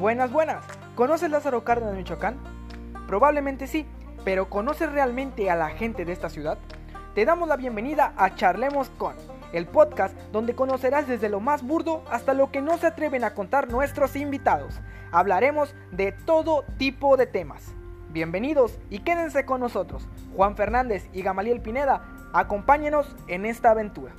Buenas, buenas. ¿Conoces Lázaro Cárdenas, Michoacán? Probablemente sí, pero ¿conoces realmente a la gente de esta ciudad? Te damos la bienvenida a Charlemos con, el podcast donde conocerás desde lo más burdo hasta lo que no se atreven a contar nuestros invitados. Hablaremos de todo tipo de temas. Bienvenidos y quédense con nosotros. Juan Fernández y Gamaliel Pineda, acompáñenos en esta aventura.